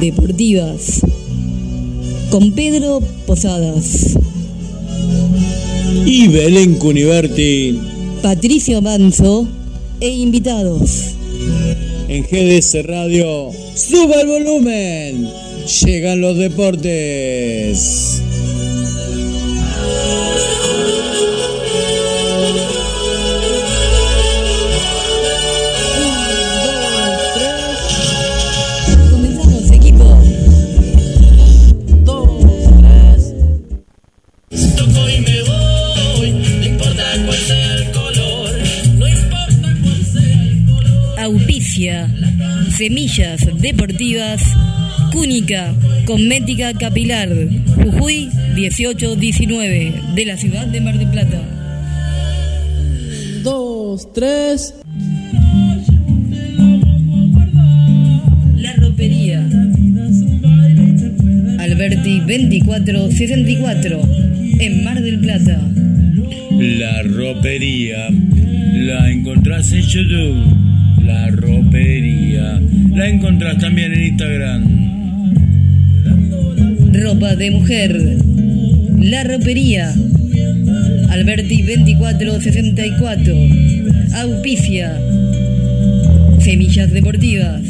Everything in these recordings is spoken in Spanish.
Deportivas con Pedro Posadas, Y Belén Cuniverti Patricio Manso e invitados. en GDS Radio. ¡Suba el volumen! Llegan los deportes. Semillas Deportivas Cúnica Cosmética Capilar Jujuy 1819 de la ciudad de Mar del Plata. dos, tres. La ropería. Alberti 2464 en Mar del Plata. La ropería. La encontrás en YouTube. La ropería. La encontrás también en Instagram. Ropa de mujer. La ropería. Alberti 2464. Auspicia. Semillas deportivas.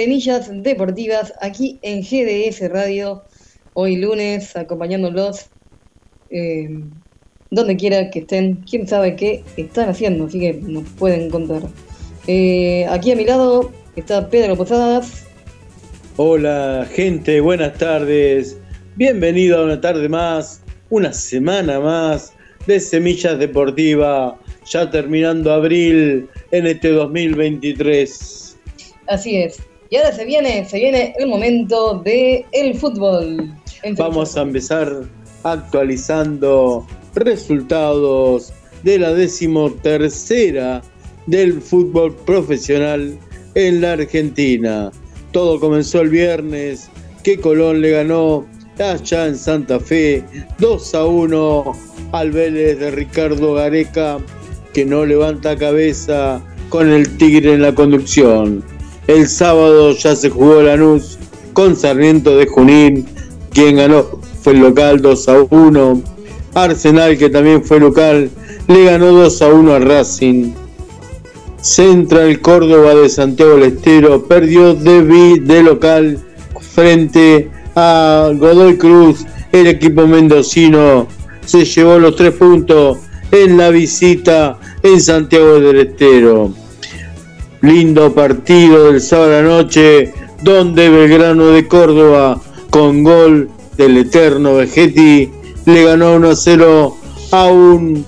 Semillas Deportivas aquí en GDS Radio, hoy lunes, acompañándolos eh, donde quiera que estén, quién sabe qué están haciendo, así que nos pueden contar. Eh, aquí a mi lado está Pedro Posadas, Hola gente, buenas tardes. Bienvenido a una tarde más, una semana más de Semillas Deportiva, ya terminando abril en este 2023. así es. Y ahora se viene, se viene el momento de el fútbol. Vamos a empezar actualizando resultados de la decimotercera del fútbol profesional en la Argentina. Todo comenzó el viernes que Colón le ganó allá en Santa Fe 2 a 1 al Vélez de Ricardo Gareca que no levanta cabeza con el Tigre en la conducción. El sábado ya se jugó Lanús con Sarmiento de Junín, quien ganó fue el local 2 a 1. Arsenal, que también fue local, le ganó 2 a 1 a Racing. Central Córdoba de Santiago del Estero perdió de, de local frente a Godoy Cruz. El equipo mendocino se llevó los tres puntos en la visita en Santiago del Estero. Lindo partido del sábado a la noche, donde Belgrano de Córdoba, con gol del eterno Vegetti, le ganó 1 a 0 a un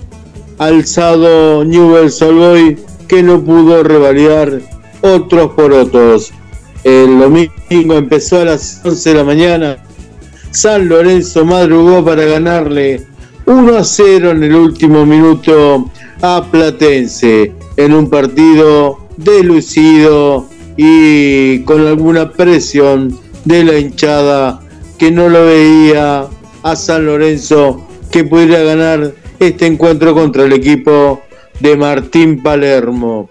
alzado Newell's Old Boys que no pudo revalidar otros por otros. El domingo empezó a las 11 de la mañana. San Lorenzo madrugó para ganarle 1 a 0 en el último minuto a Platense en un partido delucido y con alguna presión de la hinchada que no lo veía a San Lorenzo que pudiera ganar este encuentro contra el equipo de Martín Palermo.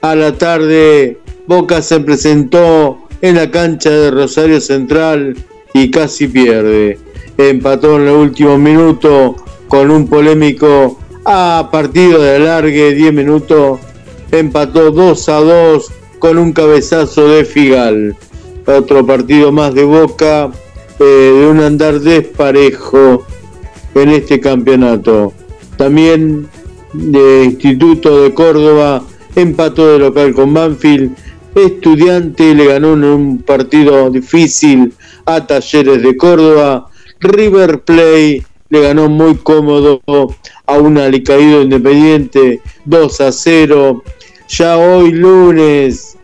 A la tarde, Boca se presentó en la cancha de Rosario Central y casi pierde. Empató en el último minuto con un polémico a partido de alargue, 10 minutos. Empató 2 a 2 con un cabezazo de Figal. Otro partido más de Boca, eh, de un andar desparejo en este campeonato. También de Instituto de Córdoba empató de local con Banfield. Estudiante le ganó en un partido difícil a Talleres de Córdoba. River Play le ganó muy cómodo a un alicaído independiente 2 a 0. Ya hoy lunes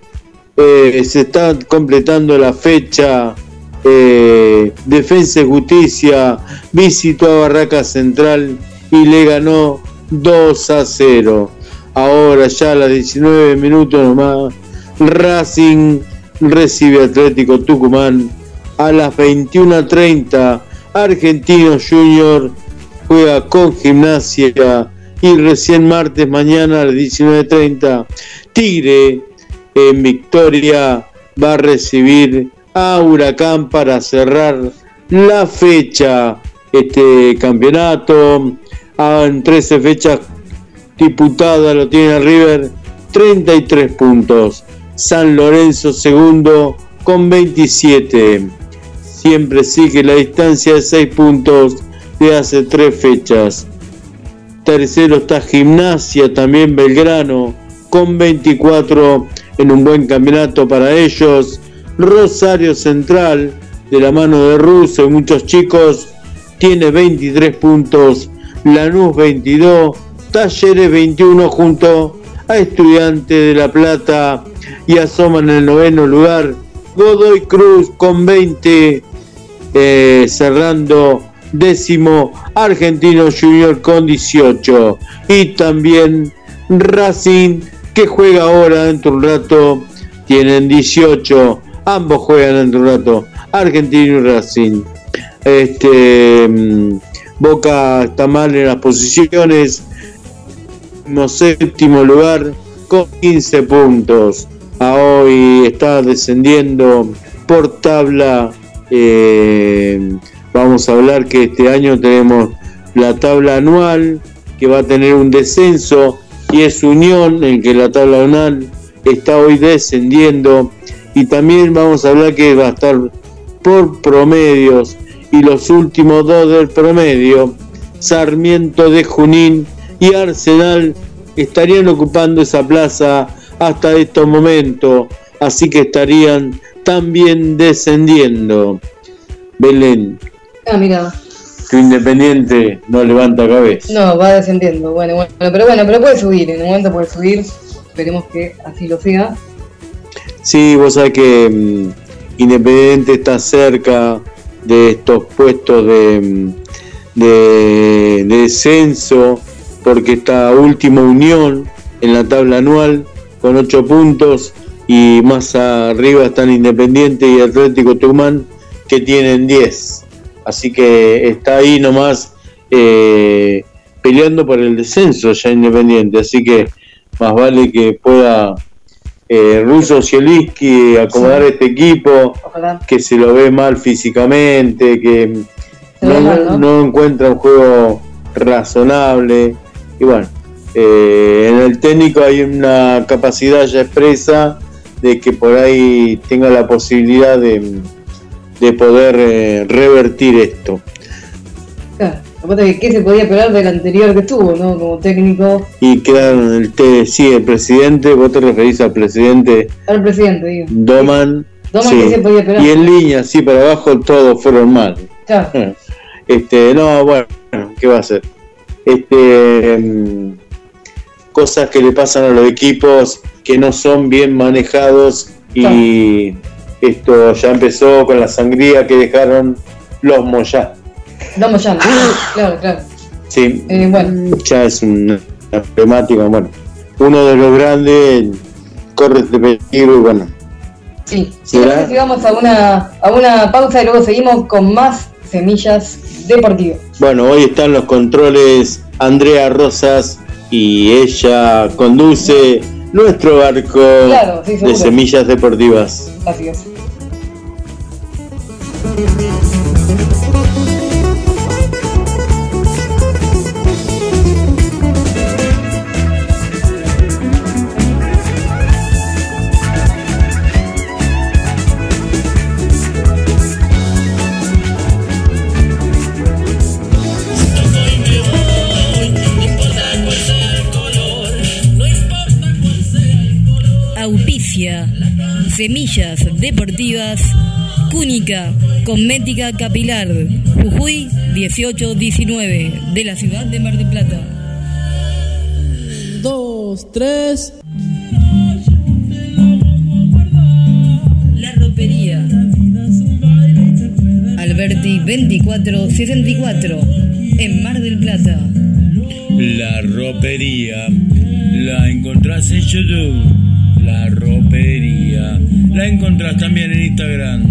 eh, se está completando la fecha. eh, Defensa y Justicia visitó a Barraca Central y le ganó 2 a 0. Ahora ya a las 19 minutos nomás, Racing recibe Atlético Tucumán. A las 21.30, Argentino Junior juega con Gimnasia. Y recién martes, mañana a las 19.30, Tigre en Victoria va a recibir a Huracán para cerrar la fecha. Este campeonato en 13 fechas disputadas lo tiene River 33 puntos. San Lorenzo segundo con 27. Siempre sigue la distancia de 6 puntos de hace 3 fechas. Tercero está Gimnasia, también Belgrano, con 24 en un buen campeonato para ellos. Rosario Central, de la mano de Russo y muchos chicos, tiene 23 puntos. Lanús 22, Talleres 21 junto a Estudiantes de La Plata y asoman en el noveno lugar. Godoy Cruz con 20, eh, cerrando décimo Argentino Junior con 18 y también Racing que juega ahora dentro de un rato tienen 18 ambos juegan dentro de un rato Argentino y Racing. Este mm, Boca está mal en las posiciones. No séptimo lugar con 15 puntos. A hoy está descendiendo por tabla eh, vamos a hablar que este año tenemos la tabla anual que va a tener un descenso y es Unión en que la tabla anual está hoy descendiendo. Y también vamos a hablar que va a estar por promedios y los últimos dos del promedio Sarmiento de Junín y Arsenal estarían ocupando esa plaza hasta estos momentos. Así que estarían también descendiendo. Belén Ah, mira. tu Independiente no levanta cabeza. No, va descendiendo. Bueno, bueno, pero bueno, pero puede subir. En un momento puede subir. Esperemos que así lo sea. Sí, vos sabés que mm, Independiente está cerca de estos puestos de, mm, de, de descenso porque está última unión en la tabla anual con 8 puntos y más arriba están Independiente y Atlético Tucumán que tienen 10. Así que está ahí nomás eh, peleando por el descenso ya Independiente. Así que más vale que pueda eh, Russo Zielinski acomodar este equipo Ojalá. que se lo ve mal físicamente, que mal, ¿no? no encuentra un juego razonable. Y bueno, eh, en el técnico hay una capacidad ya expresa de que por ahí tenga la posibilidad de, de poder eh, revertir esto. Claro. Aparte que qué se podía esperar del anterior que tuvo, ¿no? Como técnico. Y quedaron el T, sí, el presidente, vos te referís al presidente Al presidente, digo. Doman. Doman, sí. ¿qué se podía esperar? Y en línea, sí, para abajo todos fueron mal. Claro. Este, no, bueno, ¿qué va a hacer? Este, mm, cosas que le pasan a los equipos que no son bien manejados y esto ya empezó con la sangría que dejaron los Moyá. Vamos ya. Claro, claro. Sí, Eh, bueno. ya es una temática, bueno, uno de los grandes corre este peligro y bueno, Sí. ¿Será? Si vamos a una, a una pausa y luego seguimos con más semillas deportivas. Bueno, hoy están los controles Andrea Rosas y ella conduce nuestro barco Claro, sí, de semillas deportivas. Así es. Semillas Deportivas. Cúnica. Cosmética Capilar. Jujuy 1819. De la ciudad de Mar del Plata. Dos, tres. La ropería. Alberti 2464. En Mar del Plata. La ropería. La encontrás en YouTube. La ropería. La encontrás también en Instagram.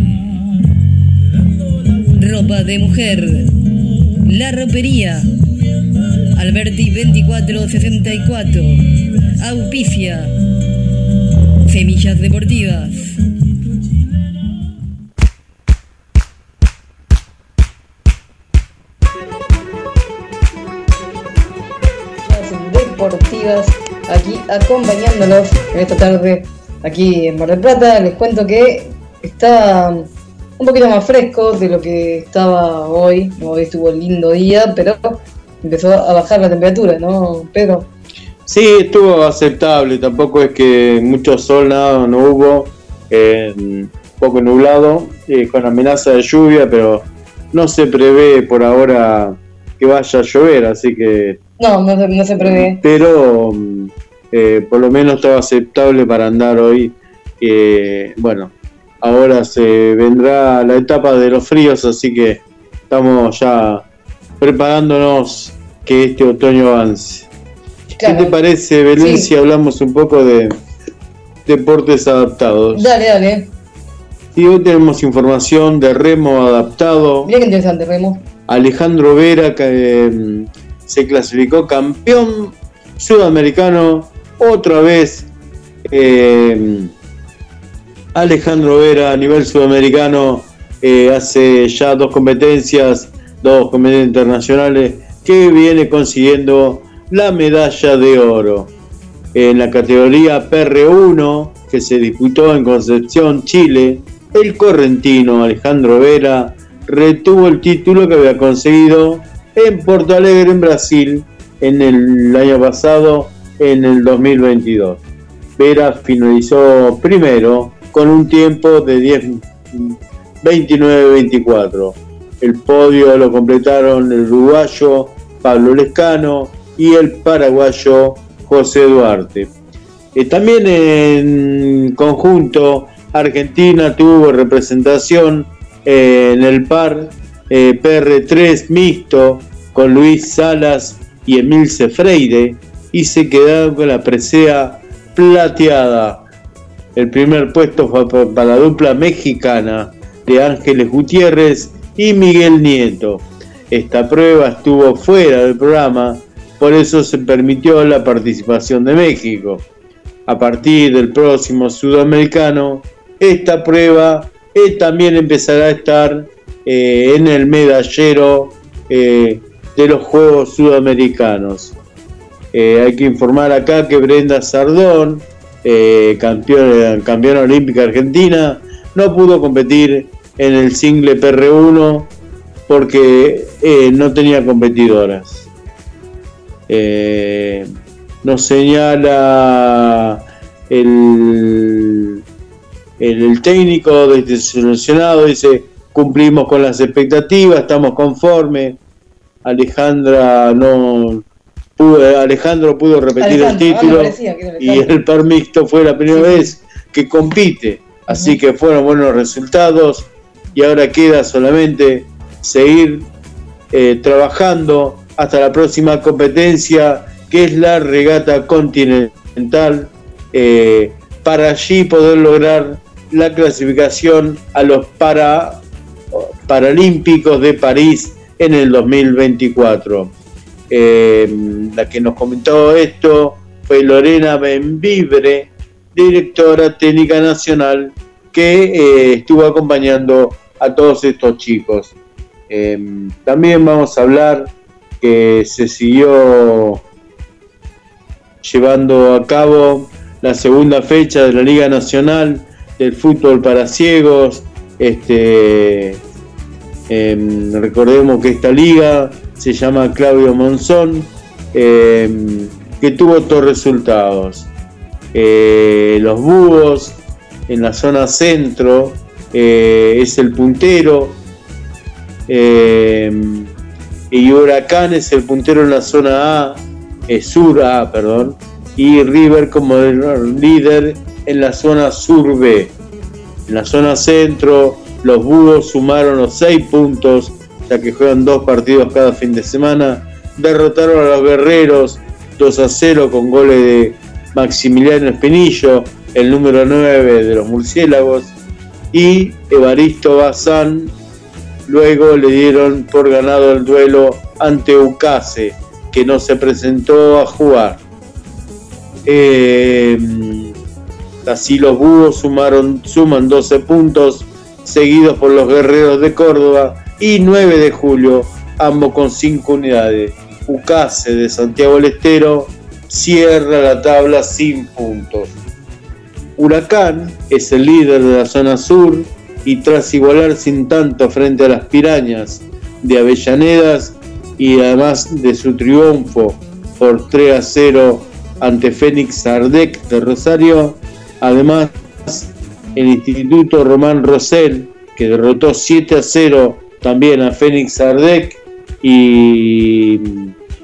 Ropa de mujer. La ropería. Alberti 2464. Auspicia. Semillas Deportivas. Deportivas aquí acompañándolos en esta tarde aquí en Mar del Plata. Les cuento que está un poquito más fresco de lo que estaba hoy. Hoy estuvo lindo día, pero empezó a bajar la temperatura, ¿no, Pedro? Sí, estuvo aceptable, tampoco es que mucho sol, nada, no hubo, eh, poco nublado, eh, con amenaza de lluvia, pero no se prevé por ahora que vaya a llover, así que No, no se, no se prevé. pero mm, eh, por lo menos estaba aceptable para andar hoy. Eh, bueno, ahora se vendrá la etapa de los fríos, así que estamos ya preparándonos que este otoño avance. Claro. ¿Qué te parece, Belén, Sí. si hablamos un poco de deportes adaptados? Dale, dale. Y hoy tenemos información de remo adaptado. Mira qué interesante, Remo. Alejandro Vera que eh, se clasificó campeón sudamericano otra vez. eh, Alejandro Vera a nivel sudamericano eh, hace ya dos competencias, dos competencias internacionales que viene consiguiendo la medalla de oro en la categoría PR1 que se disputó en Concepción, Chile. El correntino Alejandro Vera retuvo el título que había conseguido en Porto Alegre, en Brasil, en el año pasado, en el 2022. Vera finalizó primero con un tiempo de 10 29-24. El podio lo completaron el uruguayo Pablo Lescano y el paraguayo José Duarte. Eh, también en conjunto, Argentina tuvo representación eh, en el par eh, PR3 mixto con Luis Salas y Emilce Freire y se quedaron con la presea plateada. El primer puesto fue pa- para la dupla mexicana de Ángeles Gutiérrez y Miguel Nieto. Esta prueba estuvo fuera del programa, por eso se permitió la participación de México. A partir del próximo sudamericano, esta prueba eh, también empezará a estar eh, en el medallero eh, de los Juegos Sudamericanos. Eh, hay que informar acá que Brenda Sardón, campeona, campeona olímpica argentina, no pudo competir en el single PR1 porque no tenía competidoras. Nos señala el, el, el técnico desde seleccionado, dice, cumplimos con las expectativas, estamos conformes. Alejandra no pudo, Alejandro pudo repetir Alejandro, el ah, título parecía y el par mixto fue la primera Sí, vez que compite. Así que fueron buenos resultados y ahora queda solamente seguir eh, trabajando hasta la próxima competencia que es la regata continental eh, para allí poder lograr la clasificación a los para, Paralímpicos de París en el 2024. Eh, la que nos comentó esto fue Lorena Benvibre, directora técnica nacional, que eh, estuvo acompañando a todos estos chicos. Eh, también vamos a hablar que se siguió llevando a cabo la segunda fecha de la Liga Nacional del Fútbol para Ciegos. Este, em, recordemos que esta liga se llama Claudio Monzón, em, que tuvo estos resultados. Eh, los Búhos en la zona centro eh, es el puntero. em, y Huracán es el puntero en la zona A, sur A, perdón, y River como líder en la zona sur B. En la zona centro, los Búhos sumaron los 6 puntos, ya que juegan dos partidos cada fin de semana. Derrotaron a los Guerreros 2 a 0 con goles de Maximiliano Espinillo, el número 9 de los Murciélagos, y Evaristo Bazán. Luego le dieron por ganado el duelo ante Ucase, que no se presentó a jugar. Eh, así los búhos sumaron, suman 12 puntos, seguidos por los guerreros de Córdoba y 9 de julio, ambos con 5 unidades. Ucase de Santiago del Estero cierra la tabla sin puntos. Huracán es el líder de la zona sur y tras igualar sin tanto frente a las pirañas de Avellanedas y además de su triunfo por 3 a 0 ante Fénix Ardec de Rosario, además el Instituto Román Rosell que derrotó 7 a 0 también a Fénix Ardec y,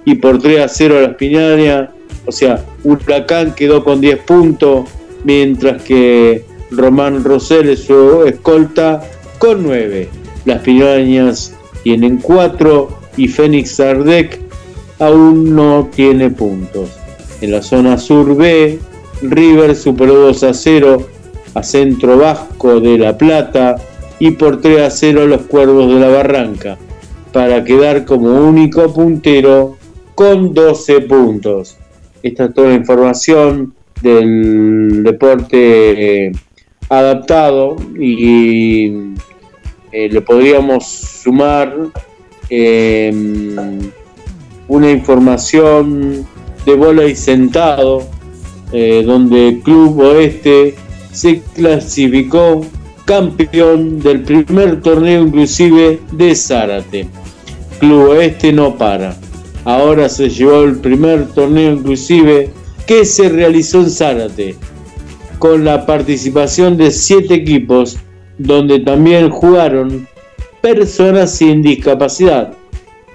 y por 3 a 0 a las Piñañas, o sea, Huracán quedó con 10 puntos, mientras que Román Rosell es su escolta con 9. Las Piñañas tienen 4 y Fénix Ardec aún no tiene puntos. En la zona sur B, River superó 2 a 0 a Centro Vasco de La Plata y por 3 a 0 a los Cuervos de la Barranca, para quedar como único puntero con 12 puntos. Esta es toda la información del deporte eh, adaptado y eh, le podríamos sumar eh, una información de bola y sentado, eh, donde Club Oeste se clasificó campeón del primer torneo inclusive de Zárate. Club Oeste no para. Ahora se llevó el primer torneo inclusive que se realizó en Zárate, con la participación de siete equipos, donde también jugaron personas sin discapacidad.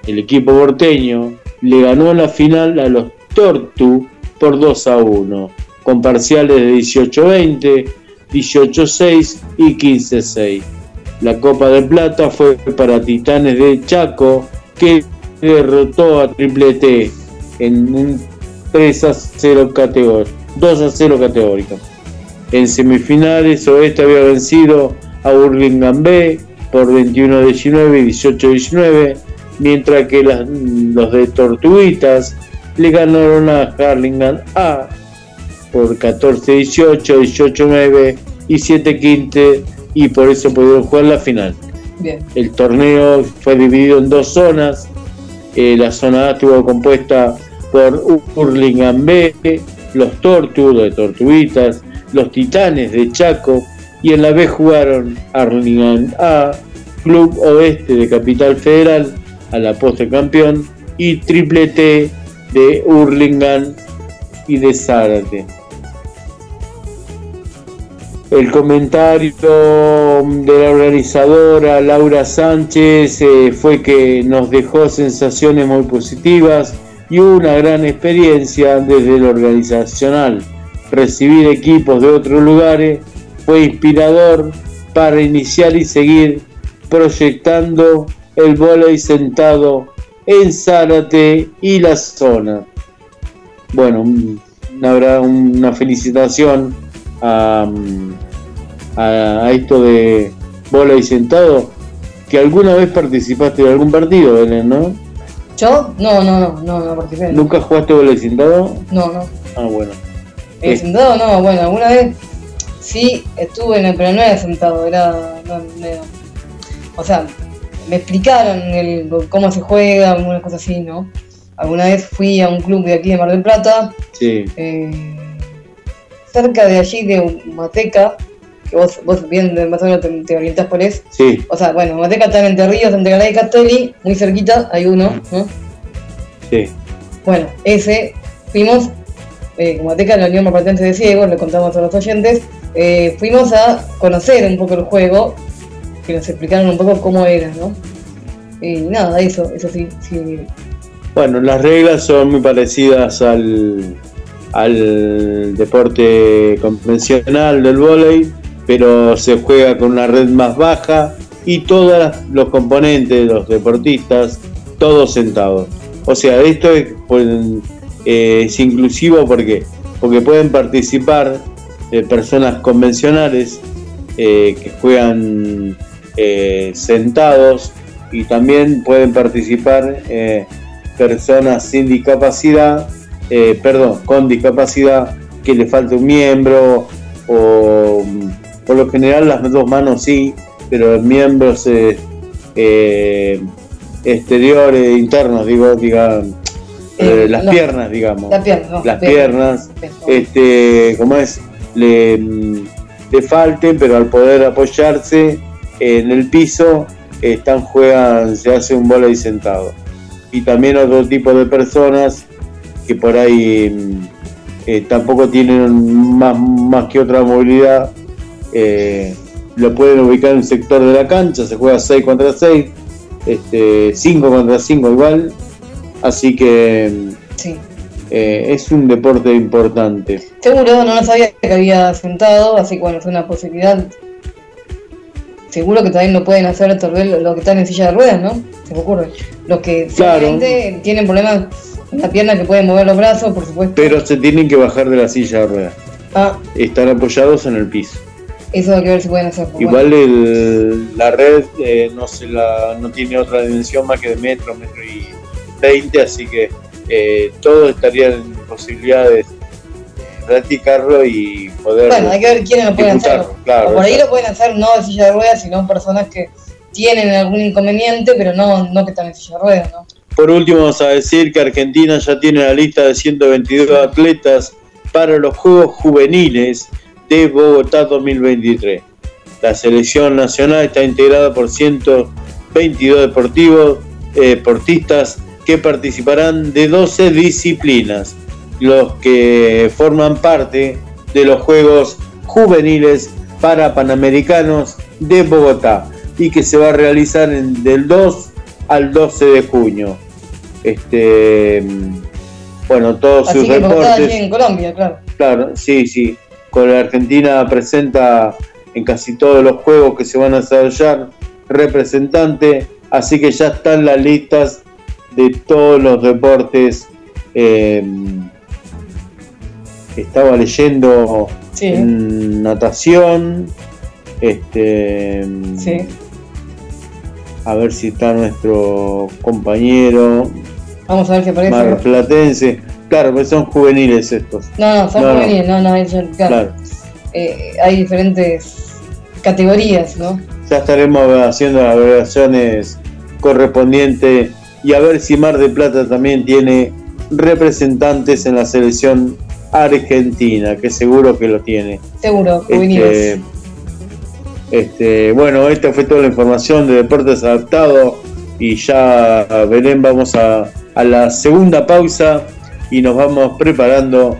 El equipo porteño le ganó la final a los Tortu por 2 a 1, con parciales de 18-20, 18-6 y 15-6. La Copa de Plata fue para Titanes de Chaco, que derrotó a Triple T en un 3 a 0 categórico, 2 a 0 categórico. En semifinales, Oeste había vencido a Burlingame B por 21-19 y 18-19, mientras que las- los de Tortuguitas le ganaron a Harlingham A por 14-18, 18-9 y 7-15 y por eso pudieron jugar la final. Bien. El torneo fue dividido en dos zonas. Eh, la zona A estuvo compuesta por Hurlingham B, los Tortu de Tortuguitas, los Titanes de Chaco y en la B jugaron Hurlingham A, Club Oeste de Capital Federal, a la postre campeón, y Triple T de Hurlingham y de Zárate. El comentario de la organizadora Laura Sánchez eh, fue que nos dejó sensaciones muy positivas y una gran experiencia desde lo organizacional. Recibir equipos de otros lugares fue inspirador para iniciar y seguir proyectando el volei sentado en Zárate y la zona. Bueno, una, una felicitación a, a, esto de volei sentado, que alguna vez participaste de algún partido, Belén, ¿no? ¿Yo? No, no, no, no, no participé. ¿Nunca jugaste volei sentado? No, no. Ah, bueno. Sentado no, bueno, alguna vez sí estuve en el, pero no era sentado, era, no, no era- o sea, me explicaron el, cómo se juega, algunas cosas así, ¿no? Alguna vez fui a un club de aquí de Mar del Plata, Sí, eh, cerca de allí de Humateca, que vos, vos bien más o menos te, te orientás por eso. sí, O sea, bueno, Humateca está en Entre Ríos, entre Garay y Castelli, muy cerquita, hay uno, ¿no? sí. Bueno, ese, fuimos, eh, como Ateca la Unión Marplatense de Ciegos, le contamos a los oyentes, eh, fuimos a conocer un poco el juego, que nos explicaron un poco cómo era, ¿no? Y nada, eso, eso sí, sí. Bueno, las reglas son muy parecidas al, al deporte convencional del vóley, pero se juega con una red más baja y todos los componentes, los deportistas, todos sentados. O sea, esto es, pueden- eh, es inclusivo porque, porque pueden participar eh, personas convencionales eh, que juegan sentados y también pueden participar personas sin discapacidad, eh, perdón, con discapacidad que le falte un miembro o por lo general las dos manos sí, pero miembros eh, eh, exteriores, internos, digo, digan, las no. piernas, digamos, La pierna, no, las pierna. piernas, Pierna. este, como es, le, le falten, pero al poder apoyarse en el piso, están juegan, se hace un volei sentado. Y también otro tipo de personas que por ahí eh, tampoco tienen más, más que otra movilidad, eh, lo pueden ubicar en un sector de la cancha, se juega 6 contra 6, este, 5 contra 5 igual, así que Sí. eh, es un deporte importante. Seguro, no lo sabía que había sentado, así que bueno, es una posibilidad. Seguro que también lo pueden hacer tal vez los que están en silla de ruedas, ¿no? Se me ocurre. Los que Claro. tienen problemas en la pierna que pueden mover los brazos, por supuesto. Pero se tienen que bajar de la silla de ruedas. Ah, Están apoyados en el piso. eso hay que ver si pueden hacer. Igual el- la red eh, no, se la, no tiene otra dimensión más que de metro, metro y 20, así que eh, todos estarían en posibilidades de practicarlo y poder Bueno, hay que ver quiénes lo pueden hacer. claro, o por ahí lo pueden hacer no de silla de ruedas, sino personas que tienen algún inconveniente, pero no, no que están en silla de ruedas, ¿no? Por último, vamos a decir que Argentina ya tiene la lista de 122 atletas para los Juegos Juveniles de Bogotá 2023. La selección nacional está integrada por 122 deportivos, eh, deportistas que participarán de 12 disciplinas, los que forman parte de los Juegos Juveniles para Panamericanos de Bogotá y que se va a realizar en- del 2 al 12 de junio. Este, bueno, todos Así sus que deportes. en Colombia, claro. Claro, sí, sí. Con la Argentina presenta en casi todos los juegos que se van a desarrollar representante, así que ya están las listas de todos los deportes. eh, estaba leyendo Sí. en natación, este, Sí. A ver si está nuestro compañero Vamos a ver qué aparece. marplatense. Claro, pues son juveniles estos. No, no, son No, juveniles, no, no, ellos- claro. Claro. Eh, hay diferentes categorías, ¿no? Ya estaremos haciendo las agregaciones correspondientes y a ver si Mar de Plata también tiene representantes en la selección argentina, que seguro que lo tiene. Seguro, juveniles. este, bueno, esta fue toda la información de Deportes Adaptado y ya Belén vamos a, a la segunda pausa y nos vamos preparando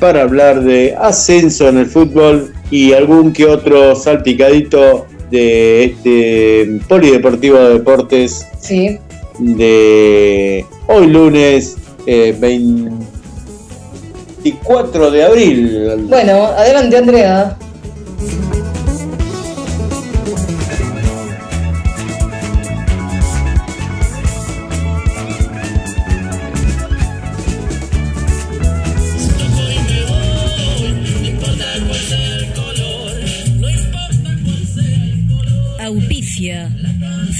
para hablar de ascenso en el fútbol y algún que otro salpicadito de este Polideportivo de Deportes Sí. de hoy lunes eh, 24 de abril. Bueno, adelante Andrea.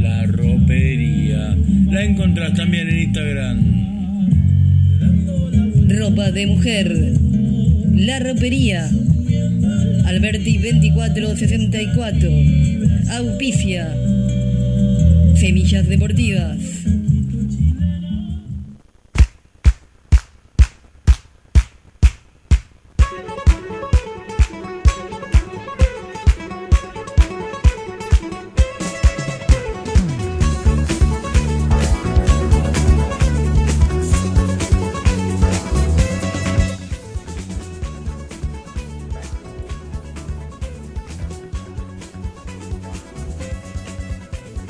La ropería la encontrás también en Instagram. Ropa de mujer. La ropería. Alberti 2464. Auspicia. Semillas deportivas.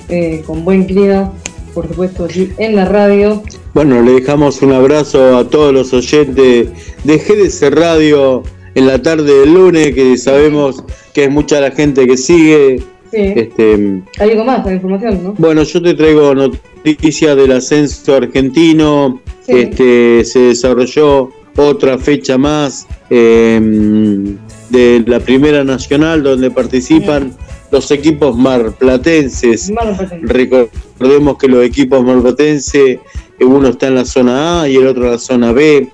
Eh, con buen clima, por supuesto, aquí en la radio. Bueno, le dejamos un abrazo a todos los oyentes de GDC Radio en la tarde del lunes, que sabemos que es mucha la gente que sigue. Sí. Este, Hay algo más, la información, ¿no? bueno, yo te traigo noticias del ascenso argentino. Sí. Este, se desarrolló otra fecha más eh, de la Primera Nacional, donde participan los equipos marplatenses. Presente. Recordemos que los equipos marplatenses, eh, uno está en la zona A y el otro en la zona B.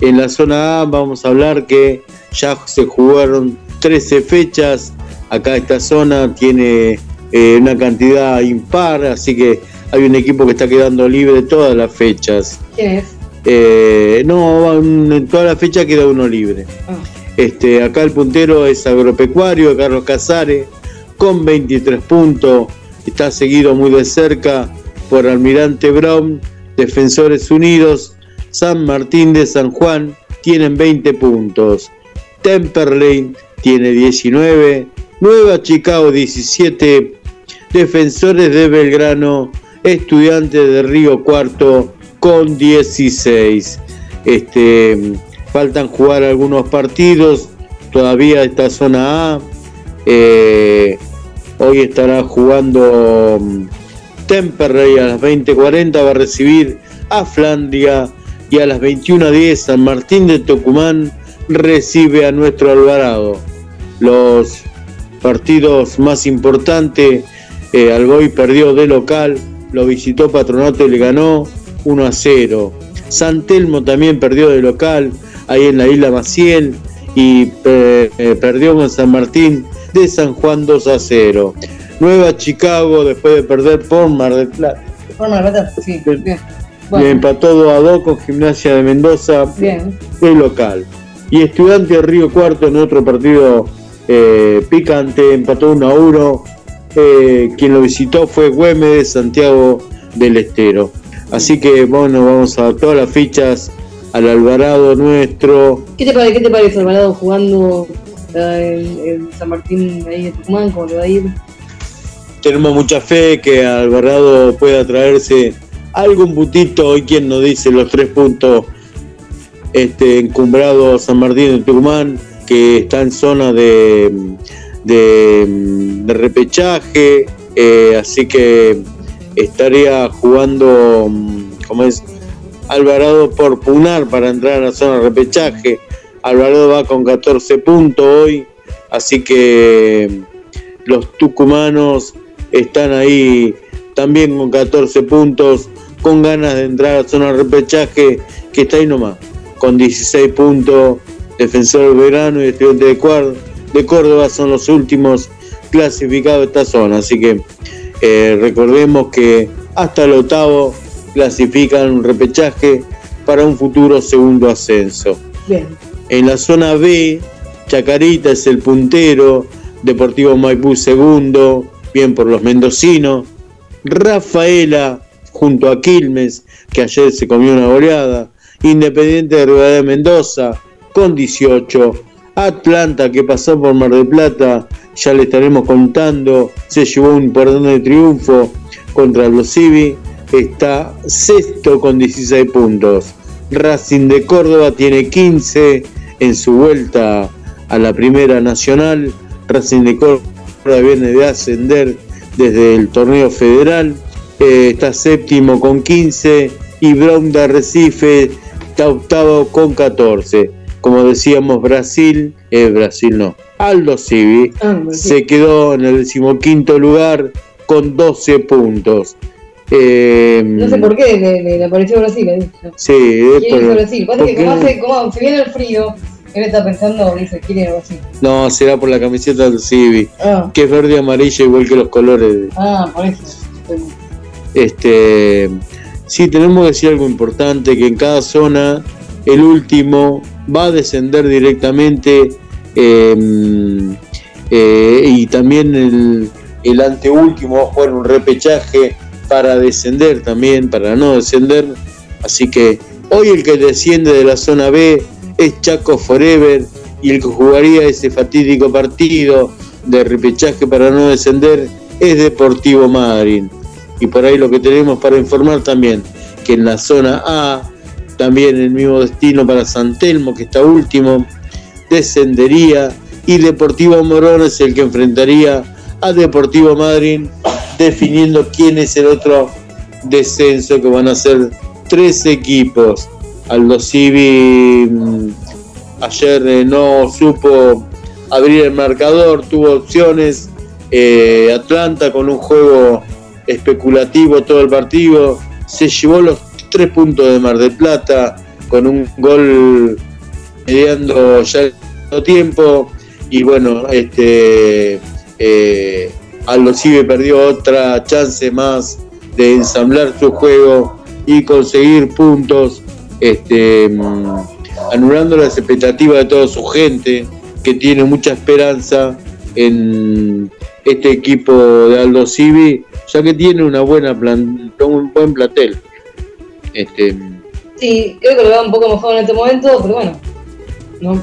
En la zona A vamos a hablar que ya se jugaron 13 fechas. Acá esta zona tiene eh, una cantidad impar, así que hay un equipo que está quedando libre todas las fechas. ¿Quién es? Eh, no, en toda la fecha queda uno libre. Ah, Este, acá el puntero es Agropecuario Carlos Casares con 23 puntos. Está seguido muy de cerca por Almirante Brown, Defensores Unidos, San Martín de San Juan tienen 20 puntos. Temperley tiene 19, Nueva Chicago 17, Defensores de Belgrano, Estudiantes de Río Cuarto con 16. Este, faltan jugar algunos partidos todavía esta zona A. Eh, hoy estará jugando mm, Temperley a las 20.40, va a recibir a Flandia y a las 21.10 San Martín de Tucumán recibe a nuestro Alvarado. Los partidos más importantes, eh, Alboy perdió de local, lo visitó Patronato y le ganó 1 a 0. San Telmo también perdió de local, ahí en la isla Maciel, y eh, eh, perdió con San Martín de San Juan 2 a 0. Nueva Chicago, después de perder por Mar del Plata, Forma de plata, sí. Bien. le Bueno, empató 2 a 2 con Gimnasia de Mendoza bien. de local. Y Estudiante de Río Cuarto en otro partido eh, picante, empató 1 a 1. Eh, quien lo visitó fue Güemes de Santiago del Estero. Así que bueno, vamos a todas las fichas al Alvarado nuestro. ¿Qué te parece, qué te parece Alvarado jugando San Martín ahí de Tucumán? ¿Cómo le va a ir? Tenemos mucha fe que Alvarado pueda traerse algún putito. Hoy quien nos dice los tres puntos este, encumbrado San Martín de Tucumán, que está en zona de, de, repechaje, eh, así que estaría jugando, mm, ¿cómo es? Alvarado por Punar para entrar a la zona de repechaje. Alvarado va con 14 puntos hoy, así que los tucumanos están ahí también con 14 puntos, con ganas de entrar a zona de repechaje, que está ahí nomás, con 16 puntos. Defensor Verano y Estudiante de Córdoba son los últimos clasificados de esta zona, así que eh, recordemos que hasta el octavo clasifican un repechaje para un futuro segundo ascenso. Bien. En la zona B, Chacarita es el puntero, Deportivo Maipú segundo, bien por los mendocinos. Rafaela junto a Quilmes, que ayer se comió una goleada. Independiente de Rivadavia de Mendoza con 18. Atlanta que pasó por Mar del Plata, ya le estaremos contando, se llevó un importante triunfo contra los Civi, está sexto con 16 puntos. Racing de Córdoba tiene 15 en su vuelta a la Primera Nacional. Racing de Córdoba viene de ascender desde el torneo federal. Eh, está séptimo con 15 y Brown de Arrecife está octavo con 14. Como decíamos, Brasil, eh, Brasil no, Aldo Civi Ah, se quedó en el decimoquinto lugar con 12 puntos. Eh, No sé por qué le, apareció Brasil. ¿eh? Sí, es ir a Brasil. Pasa que como, hace, como se viene el frío, él está pensando, dice, quiere ir a Brasil. No, será por la camiseta del Civi, Ah, que es verde y amarillo igual que los colores. ah por eso. Este, sí, tenemos que decir algo importante, que en cada zona el último va a descender directamente eh, eh, y también el, el anteúltimo va a jugar un repechaje para descender también, para no descender. Así que hoy el que desciende de la zona B es Chaco Forever y el que jugaría ese fatídico partido de repechaje para no descender es Deportivo Madryn. Y por ahí lo que tenemos para informar también, que en la zona A, también el mismo destino para San Telmo, que está último, descendería y Deportivo Morón es el que enfrentaría a Deportivo Madryn, definiendo quién es el otro descenso, que van a ser tres equipos. Aldo Civi mm, ayer eh, no supo abrir el marcador, tuvo opciones. eh, Atlanta con un juego especulativo todo el partido, se llevó los tres puntos de Mar del Plata con un gol mediando ya el tiempo y bueno, este eh, Aldo Civi perdió otra chance más de ensamblar su juego y conseguir puntos, este, mm, anulando las expectativas de toda su gente, que tiene mucha esperanza en este equipo de Aldo Civi, ya que tiene una buena plan, un buen platel. Este, Sí, creo que lo veo un poco mejor en este momento, pero bueno, ¿no?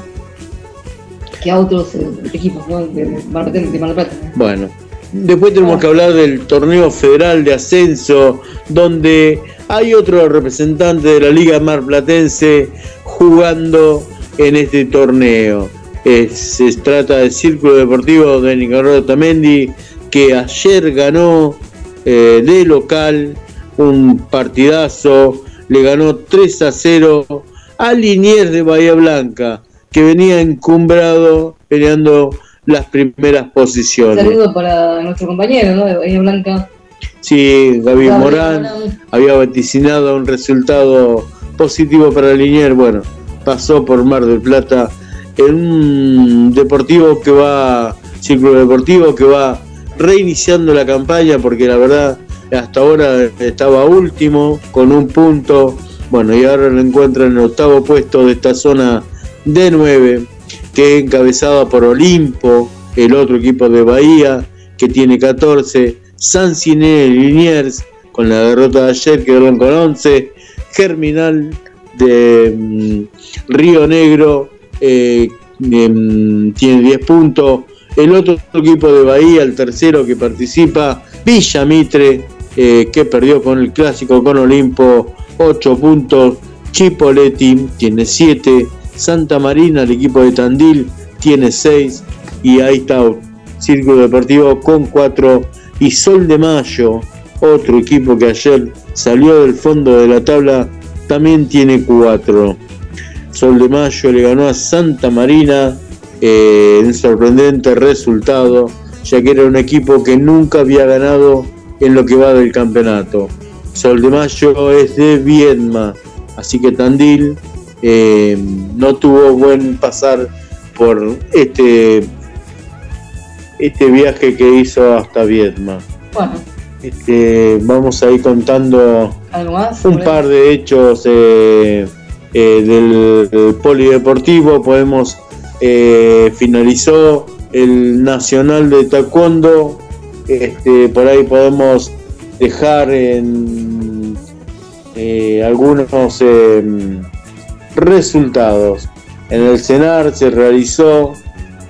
Que a otros eh, equipos, ¿no? De, de de Mar del Plata. ¿no? Bueno, después tenemos que hablar del torneo federal de ascenso, donde hay otro representante de la Liga Marplatense jugando en este torneo. Eh, se trata del Círculo Deportivo de Nicaragua Tamendi, que ayer ganó eh, de local un partidazo, le ganó 3 a 0 a Liniers de Bahía Blanca, que venía encumbrado peleando las primeras posiciones. Saludo para nuestro compañero, ¿no? De Bahía Blanca. Sí, Gaby Morán Morán. había vaticinado un resultado positivo para Liniers. Bueno, pasó por Mar del Plata en un deportivo que va, círculo deportivo que va reiniciando la campaña porque la verdad hasta ahora estaba último con un punto. Bueno, y ahora lo encuentra en el octavo puesto de esta zona de 9, que encabezada por Olimpo, el otro equipo de Bahía, que tiene 14, San Ciné Liniers, con la derrota de ayer quedaron con 11, Germinal de mm, Río Negro eh, em, tiene 10 puntos, el otro equipo de Bahía, el tercero que participa, Villa Mitre, eh, que perdió con el clásico con Olimpo, 8 puntos, Chipoletti tiene 7, Santa Marina, el equipo de Tandil, tiene 6, y ahí está Círculo Deportivo con 4, y Sol de Mayo, otro equipo que ayer salió del fondo de la tabla también tiene cuatro. Sol de Mayo le ganó a Santa Marina eh, un sorprendente resultado, ya que era un equipo que nunca había ganado en lo que va del campeonato. Sol de Mayo es de Viedma, así que Tandil eh, no tuvo buen pasar por este, este viaje que hizo hasta Viedma. Bueno, Este, vamos a ir contando más. un par de hechos eh, eh, del, del polideportivo. Podemos eh, finalizó el nacional de taekwondo. Este, por ahí podemos dejar en algunos resultados. En el CENAR se realizó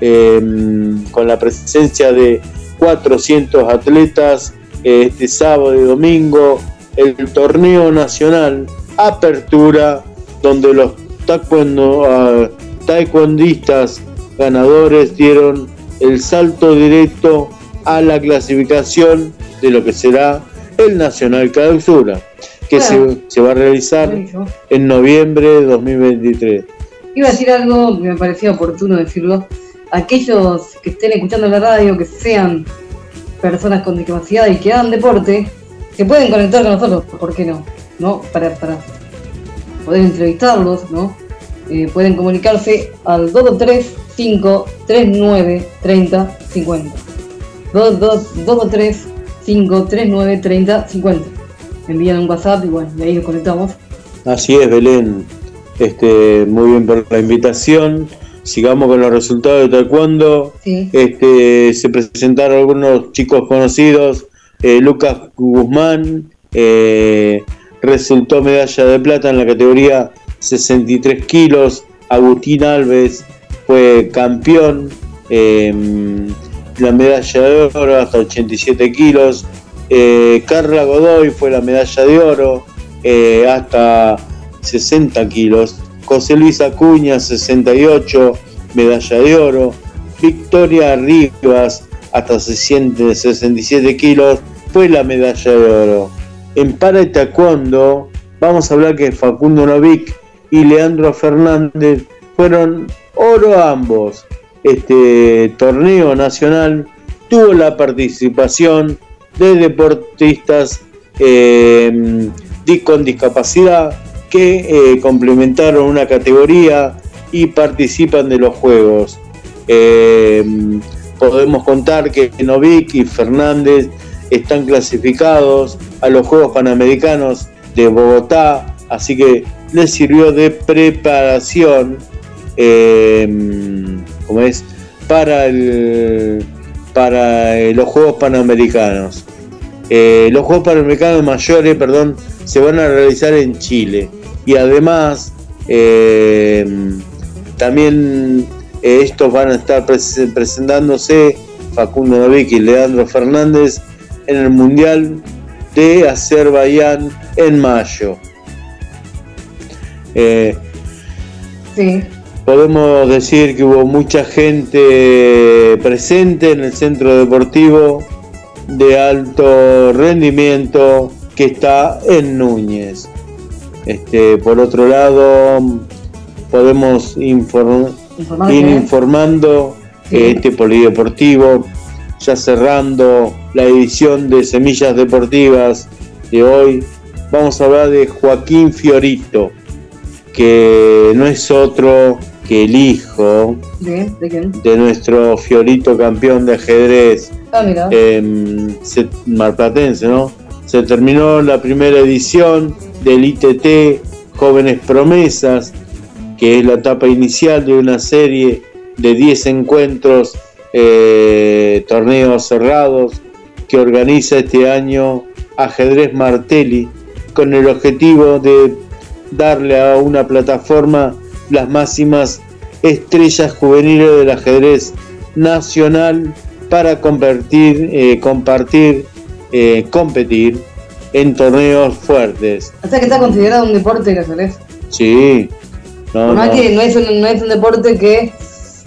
em, con la presencia de 400 atletas este sábado y domingo el torneo nacional Apertura, donde los taekwondo, ah, taekwondistas ganadores dieron el salto directo a la clasificación de lo que será el Nacional Clausura, que se, se va a realizar en noviembre de 2023. Iba a decir algo que me parecía oportuno decirlo. Aquellos que estén escuchando la radio, que sean personas con discapacidad y que hagan deporte, se pueden conectar con nosotros, ¿por qué no? ¿No? Para, para poder entrevistarlos, ¿no? Eh, pueden comunicarse al 223 539 30 50. 223 539 30 50. Envían un WhatsApp y bueno, y ahí nos conectamos. Así es, Belén. Este, muy bien por la invitación. Sigamos con los resultados de taekwondo. Sí. Este, se presentaron algunos chicos conocidos. Eh, Lucas Guzmán eh, resultó medalla de plata en la categoría 63 kilos. Agustín Alves fue campeón. eh, la medalla de oro hasta 87 kilos. Eh, Carla Godoy fue la medalla de oro eh, hasta 60 kilos. José Luis Acuña, 68, medalla de oro. Victoria Rivas, hasta 60 67 kilos, fue la medalla de oro. En para taekwondo, vamos a hablar que Facundo Novik y Leandro Fernández fueron oro ambos. Este torneo nacional tuvo la participación de deportistas di- con discapacidad que eh, complementaron una categoría y participan de los juegos. Eh, podemos contar que Novik y Fernández están clasificados a los Juegos Panamericanos de Bogotá, así que les sirvió de preparación, como es, para, el, para eh, los Juegos Panamericanos. Eh, los Juegos Panamericanos mayores, perdón, se van a realizar en Chile. Y además, eh, también estos van a estar pres- presentándose Facundo Novik y Leandro Fernández en el Mundial de Azerbaiyán en mayo. Sí. Podemos decir que hubo mucha gente presente en el centro deportivo de alto rendimiento que está en Núñez. Este, por otro lado, podemos inform- ir informando que este polideportivo, ya cerrando la edición de Semillas Deportivas de hoy, vamos a hablar de Joaquín Fiorito, que no es otro que el hijo ¿De, ¿De quién? de nuestro Fiorito campeón de ajedrez Ah, eh, se- marplatense, ¿no? Se terminó la primera edición del ITT Jóvenes Promesas, que es la etapa inicial de una serie de 10 encuentros, eh, torneos cerrados, que organiza este año Ajedrez Martelli, con el objetivo de darle a una plataforma las máximas estrellas juveniles del ajedrez nacional para compartir, eh, compartir eh, competir en torneos fuertes. O sea que está considerado un deporte el ajedrez. Sí, no, que no es, un, no es un deporte que,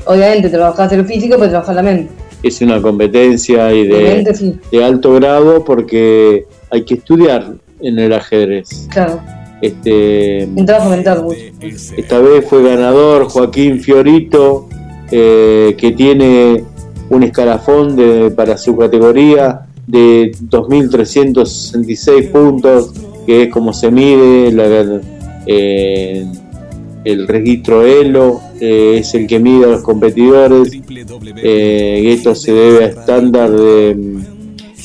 obviamente, trabajas el físico, pero trabajas la mente. es una competencia y mente de, sí, de alto grado porque hay que estudiar en el ajedrez. claro. Este, esta vez fue ganador Joaquín Fiorito, eh, que tiene un escalafón de- para su categoría de 2.366 puntos, que es como se mide la- eh, el registro ELO, eh, es el que mide a los competidores, eh, y esto se debe a estándar de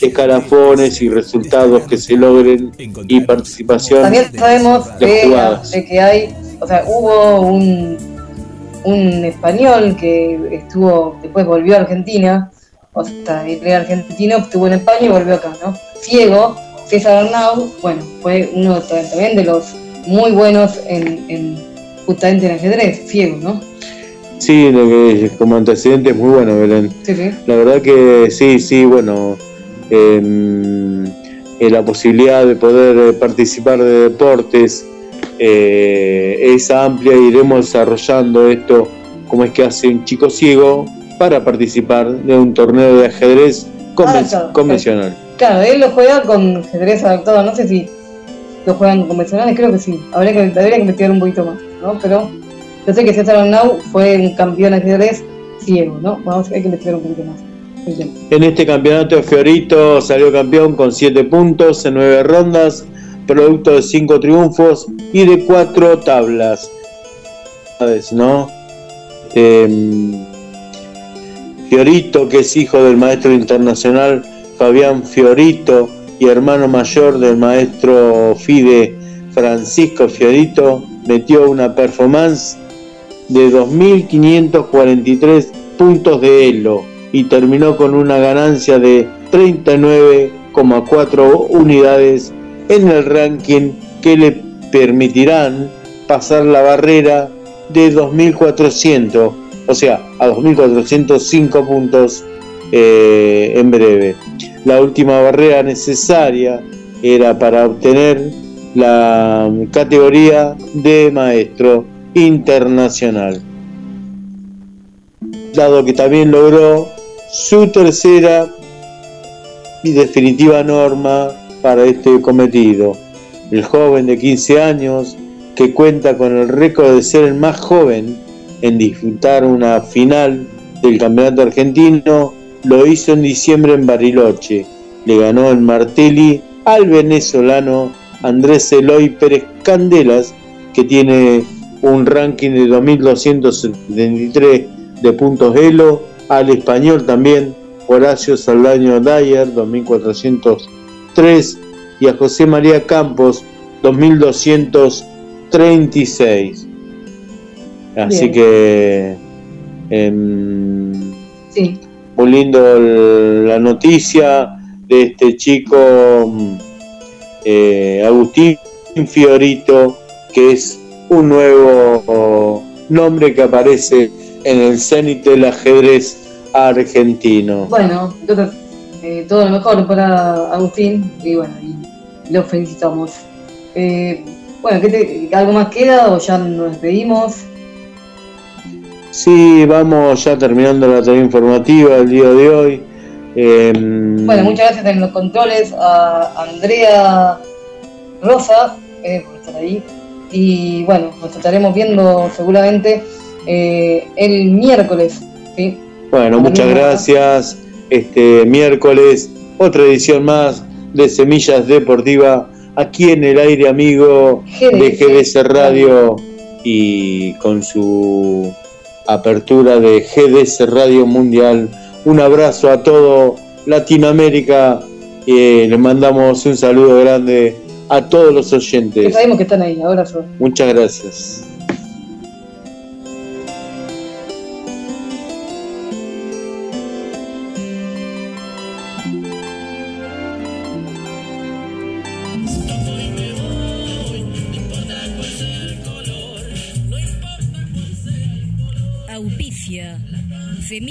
escalafones y resultados que se logren y participación También sabemos de que hay, o sea, hubo un, un español que estuvo, después volvió a Argentina, o sea, era argentino, estuvo en España y volvió acá, ¿no? Ciego, César Arnau, bueno, fue uno también de los muy buenos en, en justamente en ajedrez, ciego, ¿no? Sí, lo que como antecedente es muy bueno, Belén. Sí, sí. La verdad que sí, sí, bueno, la posibilidad de poder eh, participar de deportes eh, es amplia y iremos desarrollando esto como es que hace un chico ciego para participar de un torneo de ajedrez conven- Adaptado. convencional. Claro, él lo juega con ajedrez adaptado, no sé si lo juegan convencionales, creo que sí. Habría que, habría que investigar un poquito más, ¿no? Pero yo sé que César Arnau fue un campeón de ajedrez ciego, ¿no? Vamos, hay que investigar un poquito más. En este campeonato Fiorito salió campeón con 7 puntos en 9 rondas, producto de 5 triunfos y de 4 tablas. ¿Sabes, no? Em, Fiorito, que es hijo del maestro internacional Fabián Fiorito y hermano mayor del maestro FIDE Francisco Fiorito, metió una performance de 2.543 puntos de elo y terminó con una ganancia de 39,4 unidades en el ranking que le permitirán pasar la barrera de 2.400, o sea, a 2.405 puntos eh, en breve. La última barrera necesaria era para obtener la categoría de maestro internacional dado que también logró su tercera y definitiva norma para este cometido. El joven de 15 años, que cuenta con el récord de ser el más joven en disfrutar una final del campeonato argentino, lo hizo en diciembre en Bariloche. Le ganó en Martelli al venezolano Andrés Eloy Pérez Candelas, que tiene un ranking de 2.273 de puntos Elo, al español también Horacio Saldaño Dyer, 2.403, y a José María Campos, 2.236. Así Bien. que Sí, muy lindo el- la noticia de este chico mm, eh, Agustín Fiorito, que es un nuevo nombre que aparece en el cenit del ajedrez argentino. bueno, entonces eh, todo lo mejor para Agustín y bueno, y lo felicitamos. Eh, bueno, ¿qué te- ¿algo más queda o ya nos despedimos? Sí, vamos ya terminando la tarea informativa del día de hoy. Em, Bueno, muchas gracias en los controles a Andrea Rosa eh, por estar ahí. Y bueno, nos estaremos viendo seguramente eh, el miércoles. ¿sí? Bueno, muchas gracias. Este miércoles, otra edición más de Semillas Deportiva, aquí en el aire amigo de GDS Radio y con su apertura de GDS Radio Mundial. Un abrazo a todo Latinoamérica. y les mandamos un saludo grande a todos los Que oyentes. sabemos que están ahí. Abrazo. Muchas gracias.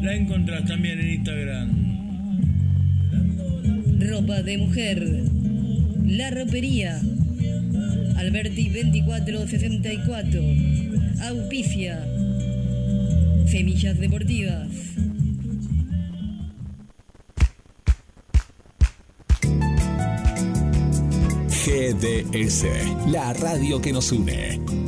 La encontrás también en Instagram. Ropa de mujer. La ropería. Alberti 2464. Auspicia. Semillas deportivas. GDS, la radio que nos une.